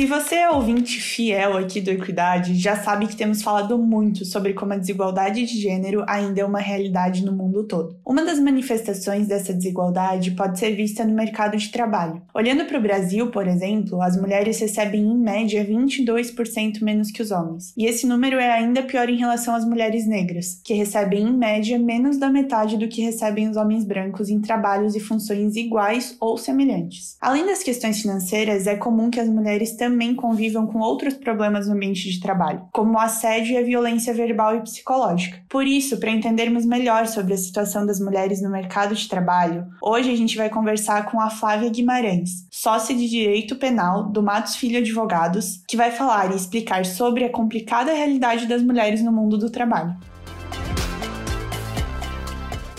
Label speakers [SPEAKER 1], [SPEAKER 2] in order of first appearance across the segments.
[SPEAKER 1] Se você é ouvinte fiel aqui do Equidade, já sabe que temos falado muito sobre como a desigualdade de gênero ainda é uma realidade no mundo todo. Uma das manifestações dessa desigualdade pode ser vista no mercado de trabalho. Olhando para o Brasil, por exemplo, as mulheres recebem em média 22% menos que os homens. E esse número é ainda pior em relação às mulheres negras, que recebem em média menos da metade do que recebem os homens brancos em trabalhos e funções iguais ou semelhantes. Além das questões financeiras, é comum que as mulheres também convivam com outros problemas no ambiente de trabalho, como o assédio e a violência verbal e psicológica. Por isso, para entendermos melhor sobre a situação das mulheres no mercado de trabalho, hoje a gente vai conversar com a Flávia Guimarães, sócia de Direito Penal do Matos Filho Advogados, que vai falar e explicar sobre a complicada realidade das mulheres no mundo do trabalho.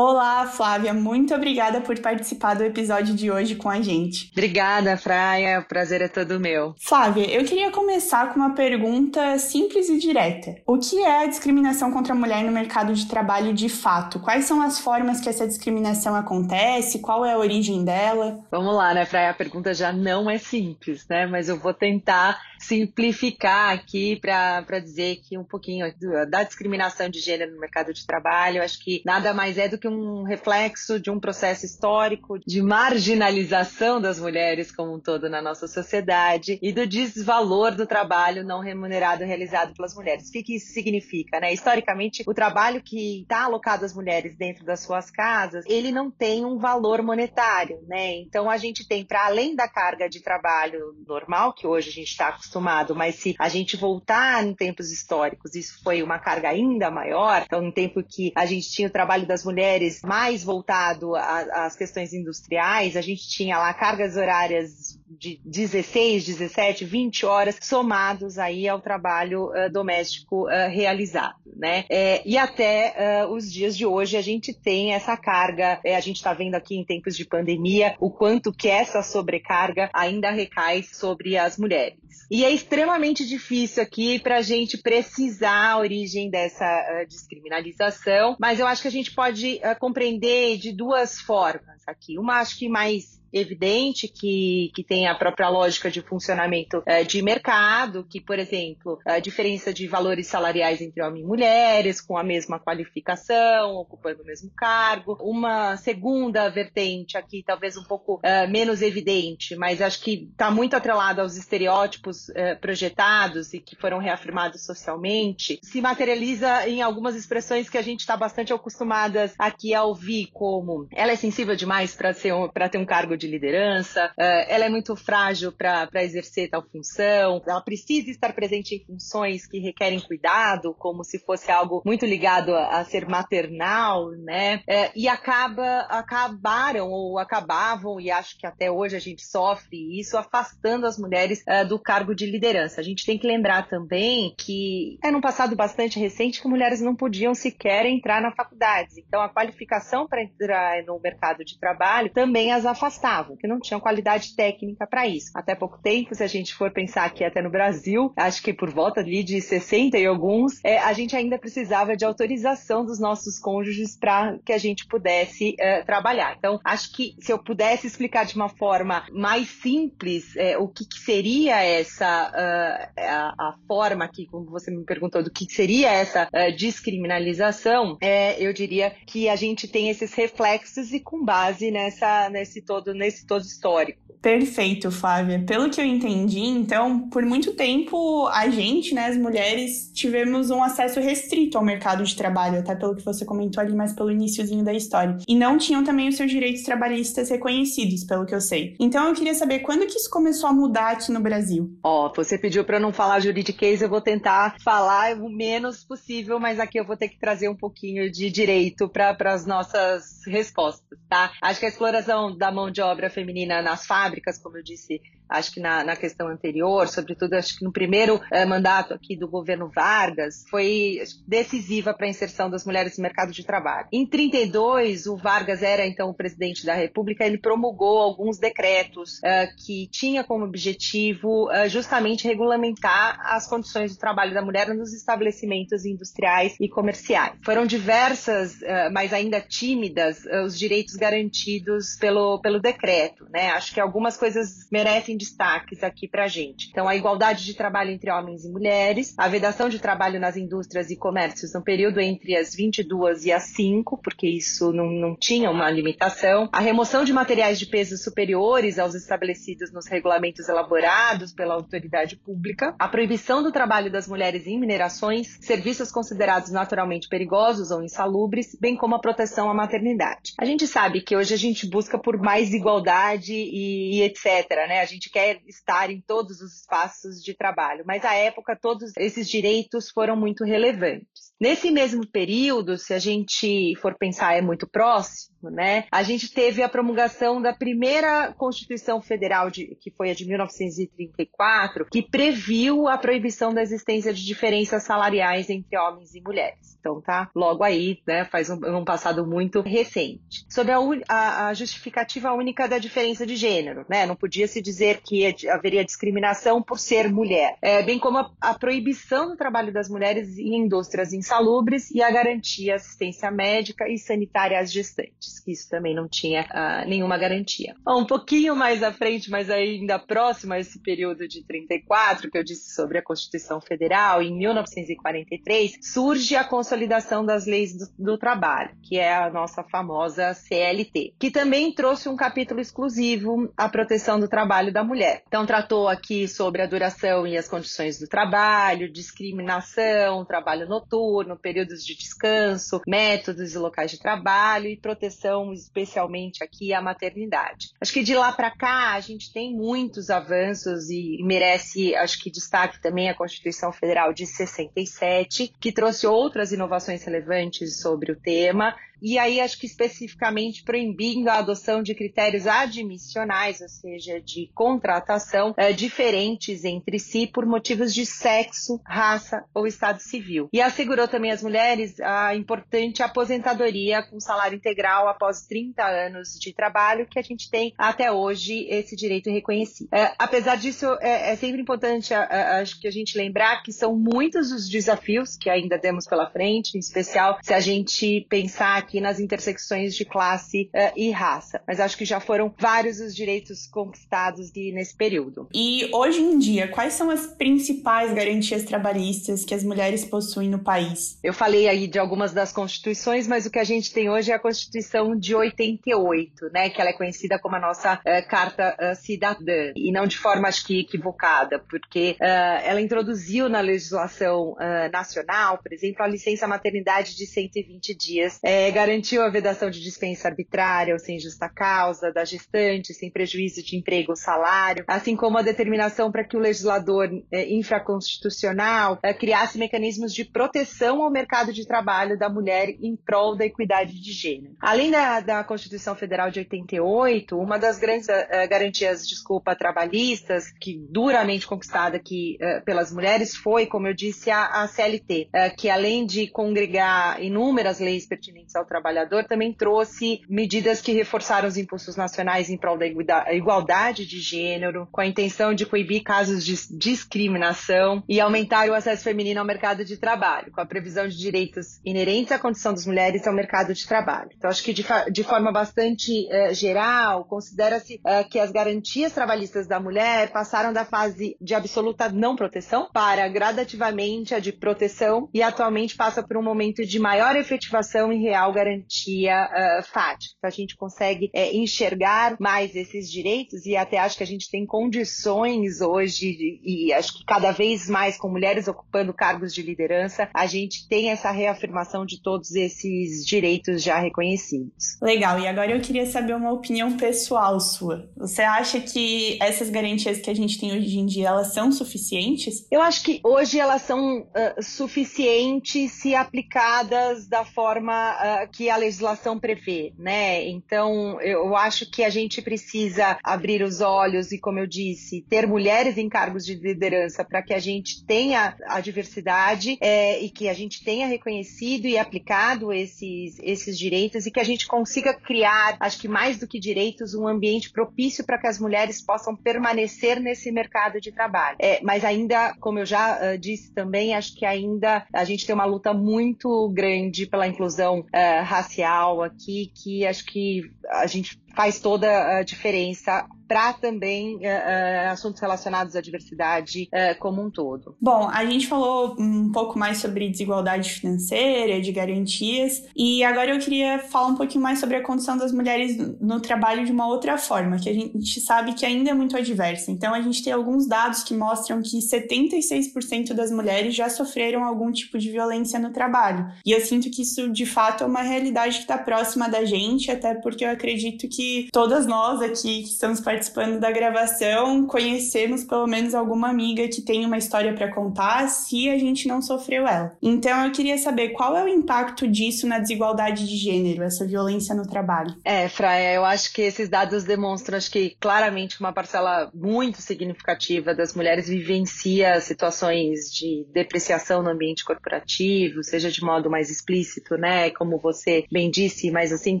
[SPEAKER 1] Olá, Flávia, muito obrigada por participar do episódio de hoje com a gente.
[SPEAKER 2] Obrigada, Fraia, o prazer é todo meu.
[SPEAKER 1] Flávia, eu queria começar com uma pergunta simples e direta. O que é a discriminação contra a mulher no mercado de trabalho de fato? Quais são as formas que essa discriminação acontece? Qual é a origem dela?
[SPEAKER 2] Vamos lá, né, Fraia? A pergunta já não é simples, né? Mas eu vou tentar simplificar aqui para dizer que um pouquinho da discriminação de gênero no mercado de trabalho, acho que nada mais é do que um reflexo de um processo histórico de marginalização das mulheres como um todo na nossa sociedade e do desvalor do trabalho não remunerado realizado pelas mulheres. O que isso significa? Né? Historicamente, o trabalho que está alocado às mulheres dentro das suas casas, ele não tem um valor monetário. Né? Então, a gente tem, para além da carga de trabalho normal, que hoje a gente está acostumado, mas se a gente voltar em tempos históricos, isso foi uma carga ainda maior, então, em tempo que a gente tinha o trabalho das mulheres mais voltado às questões industriais, a gente tinha lá cargas horárias de 16, 17, 20 horas somados aí ao trabalho uh, doméstico uh, realizado, né? É, e até uh, os dias de hoje a gente tem essa carga, é, a gente está vendo aqui em tempos de pandemia o quanto que essa sobrecarga ainda recai sobre as mulheres. E é extremamente difícil aqui para a gente precisar a origem dessa uh, descriminalização, mas eu acho que a gente pode uh, compreender de duas formas aqui. Uma, acho que mais evidente que, que tem a própria lógica de funcionamento é, de mercado, que, por exemplo, a diferença de valores salariais entre homens e mulheres, com a mesma qualificação, ocupando o mesmo cargo. Uma segunda vertente aqui, talvez um pouco é, menos evidente, mas acho que está muito atrelada aos estereótipos é, projetados e que foram reafirmados socialmente, se materializa em algumas expressões que a gente está bastante acostumadas aqui a ouvir, como ela é sensível demais para um, ter um cargo de liderança, eh, ela é muito frágil para exercer tal função, ela precisa estar presente em funções que requerem cuidado, como se fosse algo muito ligado a, a ser maternal, né? É, e acaba, acabaram ou acabavam, e acho que até hoje a gente sofre isso, afastando as mulheres é, do cargo de liderança. A gente tem que lembrar também que é num passado bastante recente que mulheres não podiam sequer entrar na faculdade. Então, a qualificação para entrar no mercado de trabalho também as afastava precisavam, que não tinham qualidade técnica para isso. Até pouco tempo, se a gente for pensar aqui até no Brasil, acho que por volta ali de 60 e alguns, é, a gente ainda precisava de autorização dos nossos cônjuges para que a gente pudesse é, trabalhar. Então, acho que se eu pudesse explicar de uma forma mais simples é, o que, que, seria essa uh, a, a, forma aqui, como você me perguntou, do que seria essa uh, descriminalização, é, eu diria que a gente tem esses reflexos e com base nessa nesse todo nesse todo histórico.
[SPEAKER 1] Perfeito, Flávia. Pelo que eu entendi, então, por muito tempo a gente, né, as mulheres, tivemos um acesso restrito ao mercado de trabalho, até pelo que você comentou ali, mas pelo iníciozinho da história. E não tinham também os seus direitos trabalhistas reconhecidos, pelo que eu sei. Então eu queria saber quando que isso começou a mudar aqui no Brasil.
[SPEAKER 2] Ó, oh, você pediu para não falar juridiquês, eu vou tentar falar o menos possível, mas aqui eu vou ter que trazer um pouquinho de direito para as nossas respostas, tá? Acho que a exploração da mão de obra feminina nas fábricas como eu disse acho que na, na questão anterior, sobretudo acho que no primeiro eh, mandato aqui do governo Vargas, foi decisiva para a inserção das mulheres no mercado de trabalho. Em 32, o Vargas era então o presidente da República, ele promulgou alguns decretos eh, que tinha como objetivo eh, justamente regulamentar as condições de trabalho da mulher nos estabelecimentos industriais e comerciais. Foram diversas, mas ainda tímidas, os direitos garantidos pelo, pelo decreto. Né? Acho que algumas coisas merecem destaques aqui para a gente. Então, a igualdade de trabalho entre homens e mulheres, a vedação de trabalho nas indústrias e comércios no período entre as 22 e as 5, porque isso não, não tinha uma limitação, a remoção de materiais de peso superiores aos estabelecidos nos regulamentos elaborados pela autoridade pública, a proibição do trabalho das mulheres em minerações, serviços considerados naturalmente perigosos ou insalubres, bem como a proteção à maternidade. A gente sabe que hoje a gente busca por mais igualdade e, e etc. Né? A gente gente quer estar em todos os espaços de trabalho, mas à época todos esses direitos foram muito relevantes. Nesse mesmo período, se a gente for pensar, é muito próximo, né? A gente teve a promulgação da primeira Constituição Federal, de, que foi a de 1934, que previu a proibição da existência de diferenças salariais entre homens e mulheres. Então tá logo aí, né? Faz um, um passado muito recente. Sobre a, a, a, justificativa única da diferença de gênero, né? Não podia se dizer que haveria discriminação por ser mulher, é, bem como a, a proibição do trabalho das mulheres em indústrias insalubres e a garantia assistência médica e sanitária às gestantes, que isso também não tinha uh, nenhuma garantia. Um pouquinho mais à frente, mas ainda próximo a esse período de 34, que eu disse sobre a Constituição Federal, em 1943, surge a consolidação das leis do, do trabalho, que é a nossa famosa CLT, que também trouxe um capítulo exclusivo à proteção do trabalho da mulher. Então, tratou aqui sobre a duração e as condições do trabalho, discriminação, trabalho noturno, no períodos de descanso, métodos e locais de trabalho e proteção, especialmente aqui à maternidade. Acho que de lá para cá a gente tem muitos avanços e merece, acho que destaque também a Constituição Federal de 67, que trouxe outras inovações relevantes sobre o tema e aí acho que especificamente proibindo a adoção de critérios admissionais, ou seja, de contratação é, diferentes entre si por motivos de sexo, raça ou estado civil. E assegurou também às mulheres a importante aposentadoria com salário integral após 30 anos de trabalho, que a gente tem até hoje esse direito reconhecido. É, apesar disso, é, é sempre importante acho que a gente lembrar que são muitos os desafios que ainda temos pela frente, em especial se a gente pensar aqui nas intersecções de classe uh, e raça. Mas acho que já foram vários os direitos conquistados de, nesse período.
[SPEAKER 1] E hoje em dia, quais são as principais garantias trabalhistas que as mulheres possuem no país?
[SPEAKER 2] Eu falei aí de algumas das constituições, mas o que a gente tem hoje é a Constituição de 88, né? Que ela é conhecida como a nossa uh, Carta uh, Cidadã. E não de forma, acho que equivocada, porque ela introduziu na legislação nacional, por exemplo, a licença maternidade de 120 dias, é, garantiu a vedação de dispensa arbitrária ou sem justa causa da gestante, sem prejuízo de emprego ou salário, assim como a determinação para que o legislador é, infraconstitucional é, criasse mecanismos de proteção ao mercado de trabalho da mulher em prol da equidade de gênero. Além da, da Constituição Federal de 88, uma das grandes uh, garantias, desculpa, trabalhistas, que duramente conquistada aqui uh, pelas mulheres, foi, como eu disse, a, a CLT, uh, que além de congregar inúmeras leis pertinentes ao trabalhador, também trouxe medidas que reforçaram os impulsos nacionais em prol da igualdade de gênero, com a intenção de coibir casos de discriminação e aumentar o acesso feminino ao mercado de trabalho, com a previsão de direitos inerentes à condição das mulheres ao mercado de trabalho. Então, acho que de, de forma bastante uh, geral, considera-se uh, que as garantias trabalhistas da mulher passaram da fase de absoluta não proteção para gradativamente a de proteção e atualmente passa por um momento de maior efetivação e real garantia uh, fática. Então, a gente consegue é, enxergar mais esses direitos e até acho que a gente tem condições hoje e acho que cada vez mais com mulheres ocupando cargos de liderança, a gente tem essa reafirmação de todos esses direitos já reconhecidos.
[SPEAKER 1] Legal. E agora eu queria saber uma opinião pessoal sua. Você acha que essas garantias que a gente tem hoje em dia, elas são suficientes?
[SPEAKER 2] Eu acho que hoje elas são uh, suficientes se aplicadas da forma uh, que a legislação prevê, né? Então, eu acho que a gente precisa abrir os olhos e, como eu disse, ter mulheres em cargos de liderança para que a gente tenha a diversidade é, e que a gente tenha reconhecido e aplicado esses, esses direitos e que a gente consiga criar, acho que mais do que direitos, um ambiente propício para que as mulheres possam permanecer nesse mercado de trabalho. É, mas ainda, como eu já uh, disse também, acho que ainda a gente tem uma luta muito grande pela inclusão uh, racial aqui, que acho que a gente faz toda a diferença para também uh, assuntos relacionados à diversidade uh, como um todo.
[SPEAKER 1] Bom, a gente falou um pouco mais sobre desigualdade financeira, de garantias, e agora eu queria falar um pouquinho mais sobre a condição das mulheres no trabalho de uma outra forma, que a gente sabe que ainda é muito adversa. Então, a gente tem alguns dados que mostram que 76% das mulheres já sofreram algum tipo de violência no trabalho. E eu sinto que isso, de fato, é uma realidade que está próxima da gente, até porque eu acredito que todas nós aqui que estamos participando participando da gravação, conhecemos pelo menos alguma amiga que tem uma história para contar, se a gente não sofreu ela. Então eu queria saber qual é o impacto disso na desigualdade de gênero, essa violência no trabalho.
[SPEAKER 2] É, Fraia, eu acho que esses dados demonstram, acho que claramente uma parcela muito significativa das mulheres vivencia situações de depreciação no ambiente corporativo, seja de modo mais explícito, né, como você bem disse, mas assim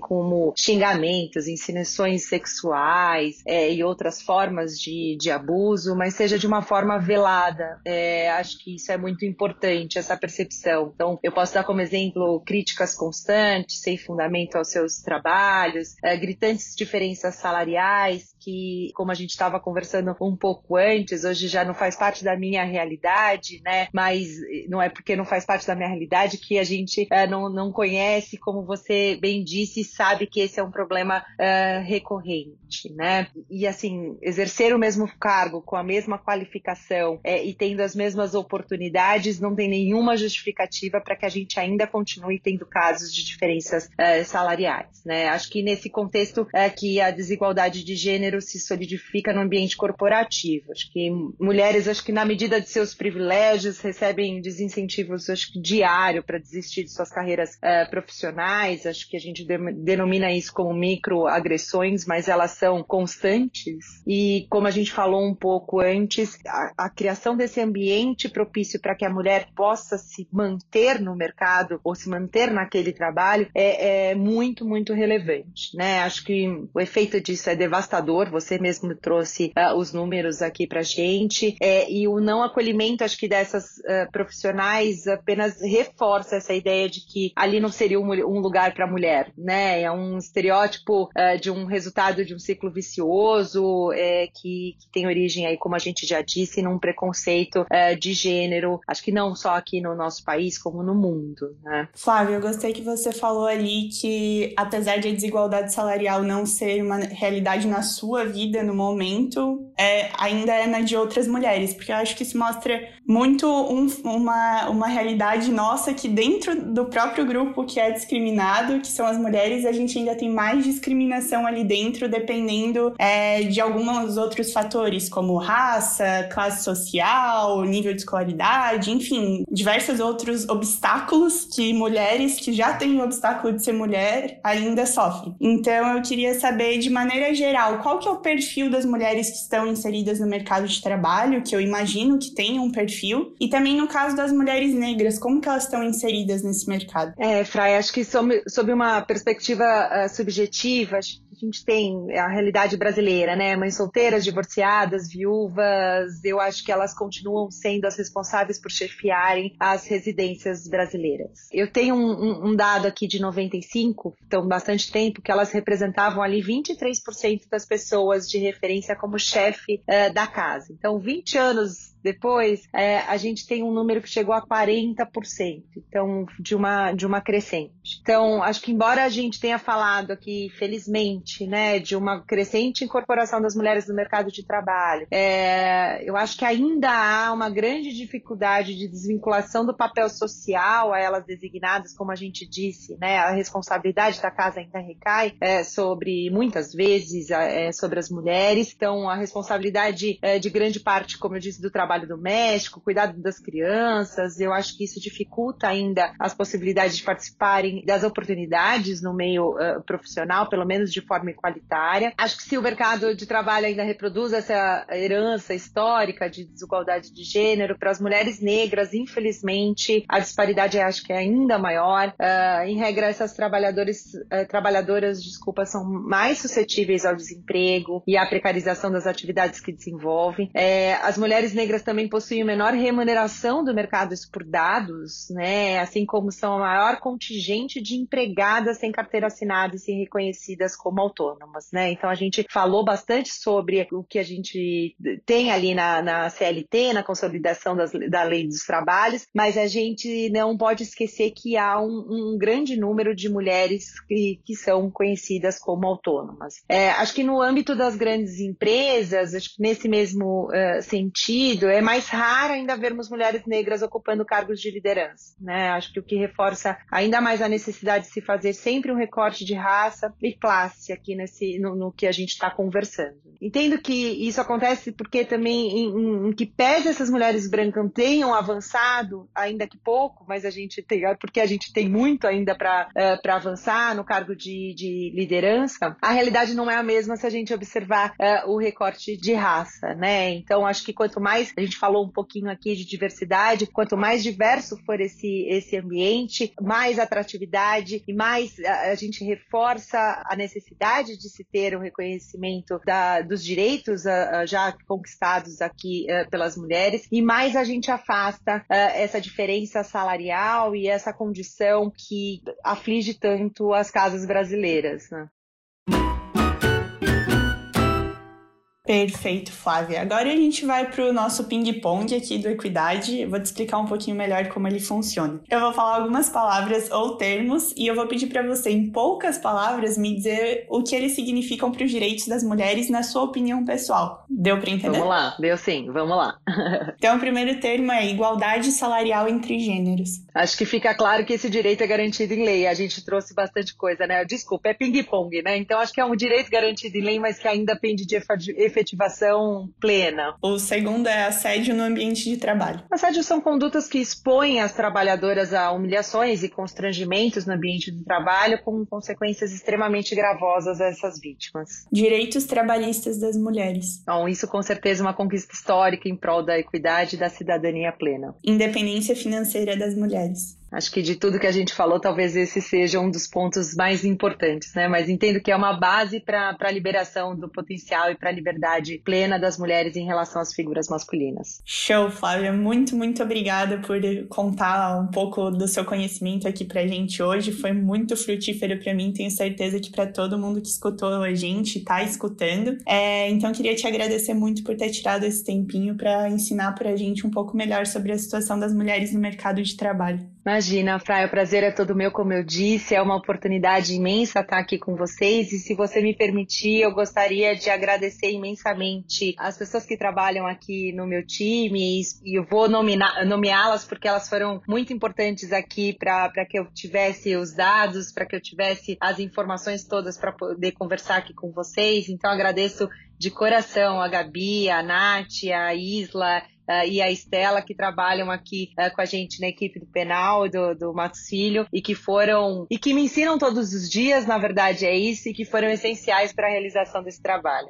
[SPEAKER 2] como xingamentos, insinuações sexuais, é, e outras formas de, de abuso, mas seja de uma forma velada. É, acho que isso é muito importante, essa percepção. Então, eu posso dar como exemplo críticas constantes, sem fundamento aos seus trabalhos, é, gritantes diferenças salariais, que, como a gente estava conversando um pouco antes, hoje já não faz parte da minha realidade, né? Mas não é porque não faz parte da minha realidade que a gente é, não, não conhece, como você bem disse, sabe que esse é um problema é, recorrente, né? E assim, exercer o mesmo cargo com a mesma qualificação é, e tendo as mesmas oportunidades não tem nenhuma justificativa para que a gente ainda continue tendo casos de diferenças é, salariais, né? Acho que nesse contexto é que a desigualdade de gênero se solidifica no ambiente corporativo. Acho que mulheres, acho que na medida de seus privilégios, recebem desincentivos, acho que diário para desistir de suas carreiras uh, profissionais. Acho que a gente de denomina isso como microagressões, mas elas são constantes. E como a gente falou um pouco antes, a, a criação desse ambiente propício para que a mulher possa se manter no mercado ou se manter naquele trabalho é, é muito, muito relevante. Né? Acho que o efeito disso é devastador você mesmo trouxe uh, os números aqui para gente, é, e o não acolhimento, acho que dessas uh, profissionais apenas reforça essa ideia de que ali não seria um, um lugar para mulher, né? É um estereótipo uh, de um resultado de um ciclo vicioso é, que, que, tem origem aí, como a gente já disse, num preconceito de gênero, acho que não só aqui no nosso país, como no mundo, né?
[SPEAKER 1] Flávia, eu gostei que você falou ali que apesar de a desigualdade salarial não ser uma realidade na sua vida no momento é, ainda é na de outras mulheres, porque eu acho que isso mostra muito um, uma, uma realidade nossa que dentro do próprio grupo que é discriminado, que são as mulheres, a gente ainda tem mais discriminação ali dentro, dependendo é, é, de alguns outros fatores, como raça, classe social, nível de escolaridade, enfim, diversos outros obstáculos que mulheres que já têm o obstáculo de ser mulher ainda sofrem. Então eu queria saber, de maneira geral, qual que é o perfil das mulheres que estão inseridas no mercado de trabalho, que eu imagino que tenham um perfil, e também no caso das mulheres negras, como que elas estão inseridas nesse mercado?
[SPEAKER 2] É, Fray, acho que sob, uma perspectiva uh, subjetiva, a gente tem a realidade brasileira, né? Mães solteiras, divorciadas, viúvas, eu acho que elas continuam sendo as responsáveis por chefiarem as residências brasileiras. Eu tenho um, um, dado aqui de 95, então bastante tempo, que elas representavam ali 23% das pessoas de referência como chefe uh, da casa. Então, 20 anos depois, é, a gente tem um número que chegou a 40%, então, de uma, de uma crescente. Então, acho que embora a gente tenha falado aqui, felizmente, né, de uma crescente incorporação das mulheres no mercado de trabalho, é, eu acho que ainda há uma grande dificuldade de desvinculação do papel social a elas designadas, como a gente disse, né, a responsabilidade da casa ainda recai é, sobre, muitas vezes, é, sobre as mulheres, então a responsabilidade é, de grande parte, como eu disse, do trabalho trabalho doméstico, cuidado das crianças. Eu acho que isso dificulta ainda as possibilidades de participarem das oportunidades no meio uh, profissional, pelo menos de forma igualitária. Acho que se o mercado de trabalho ainda reproduz essa herança histórica de desigualdade de gênero, para as mulheres negras, infelizmente, a disparidade acho que é ainda maior. Uh, em regra, essas trabalhadores, uh, trabalhadoras, desculpa, são mais suscetíveis ao desemprego e à precarização das atividades que desenvolvem. É, as mulheres negras também possuem menor remuneração do mercado por dados, né? Assim como são a maior contingente de empregadas sem carteira assinada e sem reconhecidas como autônomas, né? Então a gente falou bastante sobre o que a gente tem ali na, na CLT, na consolidação das, da lei dos trabalhos, mas a gente não pode esquecer que há um, um grande número de mulheres que, que são conhecidas como autônomas. É, acho que no âmbito das grandes empresas, nesse mesmo uh, sentido, é mais raro ainda vermos mulheres negras ocupando cargos de liderança. Né? Acho que o que reforça ainda mais a necessidade de se fazer sempre um recorte de raça e classe aqui nesse, no, no que a gente está conversando. Entendo que isso acontece porque também, em, em, em, que pese essas mulheres brancas tenham avançado, ainda que pouco, mas a gente tem, porque a gente tem muito ainda para uh, avançar no cargo de, de, liderança, a realidade não é a mesma se a gente observar uh, o recorte de raça, né? Então, acho que quanto mais a gente falou um pouquinho aqui de diversidade. Quanto mais diverso for esse, esse ambiente, mais atratividade e mais a, a gente reforça a necessidade de se ter um reconhecimento da, dos direitos a, a, já conquistados aqui eh, pelas mulheres e mais a gente afasta eh, essa diferença salarial e essa condição que aflige tanto as casas brasileiras. Né?
[SPEAKER 1] Perfeito, Flávia. Agora a gente vai para o nosso ping-pong aqui do Equidade. Eu vou te explicar um pouquinho melhor como ele funciona. Eu vou falar algumas palavras ou termos e eu vou pedir para você, em poucas palavras, me dizer o que eles significam para os direitos das mulheres na sua opinião pessoal. Deu para entender?
[SPEAKER 2] Vamos lá, deu sim, vamos lá.
[SPEAKER 1] então, o primeiro termo é igualdade salarial entre gêneros.
[SPEAKER 2] Acho que fica claro que esse direito é garantido em lei. A gente trouxe bastante coisa, né? Desculpa, é ping-pong, né? Então, acho que é um direito garantido em lei, mas que ainda pende de efetividade efetivação plena.
[SPEAKER 1] O segundo é assédio no ambiente de trabalho.
[SPEAKER 2] Assédio são condutas que expõem as trabalhadoras a humilhações e constrangimentos no ambiente do trabalho, com consequências extremamente gravosas a essas vítimas.
[SPEAKER 1] Direitos trabalhistas das mulheres.
[SPEAKER 2] Bom, isso com certeza é uma conquista histórica em prol da equidade e da cidadania plena.
[SPEAKER 1] Independência financeira das mulheres.
[SPEAKER 2] Acho que de tudo que a gente falou, talvez esse seja um dos pontos mais importantes, né? Mas entendo que é uma base para a liberação do potencial e para a liberdade plena das mulheres em relação às figuras masculinas.
[SPEAKER 1] Show, Flávia. Muito, muito obrigada por contar um pouco do seu conhecimento aqui para a gente hoje. Foi muito frutífero para mim. Tenho certeza que para todo mundo que escutou a gente, está escutando. É, então, queria te agradecer muito por ter tirado esse tempinho para ensinar para a gente um pouco melhor sobre a situação das mulheres no mercado de trabalho.
[SPEAKER 2] Imagina, Fraia, o prazer é todo meu, como eu disse, é uma oportunidade imensa estar aqui com vocês e se você me permitir, eu gostaria de agradecer imensamente as pessoas que trabalham aqui no meu time e eu vou nomeá-las porque elas foram muito importantes aqui para que eu tivesse os dados, para que eu tivesse as informações todas para poder conversar aqui com vocês. Então agradeço de coração a Gabi, a Nath, a Isla uh, e a Estela, que trabalham aqui uh, com a gente na equipe do penal, do, do Matos Filho, e que foram, e que me ensinam todos os dias, na verdade é isso, e que foram essenciais para a realização desse trabalho.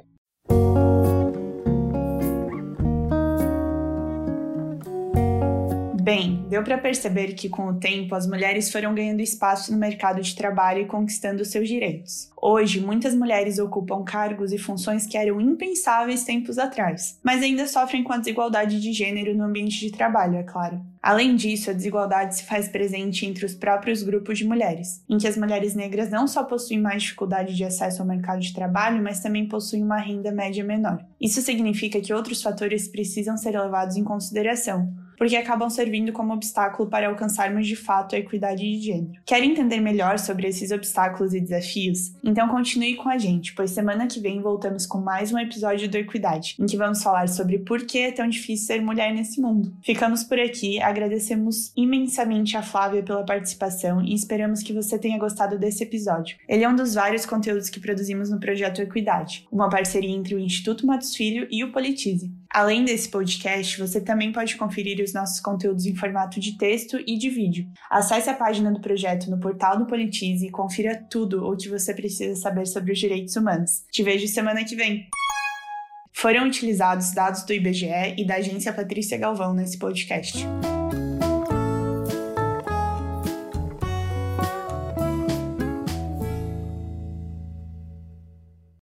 [SPEAKER 1] Bem, deu para perceber que com o tempo as mulheres foram ganhando espaço no mercado de trabalho e conquistando seus direitos. Hoje, muitas mulheres ocupam cargos e funções que eram impensáveis tempos atrás, mas ainda sofrem com a desigualdade de gênero no ambiente de trabalho, é claro. Além disso, a desigualdade se faz presente entre os próprios grupos de mulheres, em que as mulheres negras não só possuem mais dificuldade de acesso ao mercado de trabalho, mas também possuem uma renda média menor. Isso significa que outros fatores precisam ser levados em consideração, porque acabam servindo como obstáculo para alcançarmos de fato a equidade de gênero. Quer entender melhor sobre esses obstáculos e desafios? Então continue com a gente, pois semana que vem voltamos com mais um episódio do Equidade, em que vamos falar sobre por que é tão difícil ser mulher nesse mundo. Ficamos por aqui, agradecemos imensamente a Flávia pela participação e esperamos que você tenha gostado desse episódio. Ele é um dos vários conteúdos que produzimos no projeto Equidade, uma parceria entre o Instituto Matos Filho e o Politize. Além desse podcast, você também pode conferir os nossos conteúdos em formato de texto e de vídeo. Acesse a página do projeto no portal do Politize e confira tudo o que você precisa saber sobre os direitos humanos. Te vejo semana que vem! Foram utilizados dados do IBGE e da agência Patrícia Galvão nesse podcast.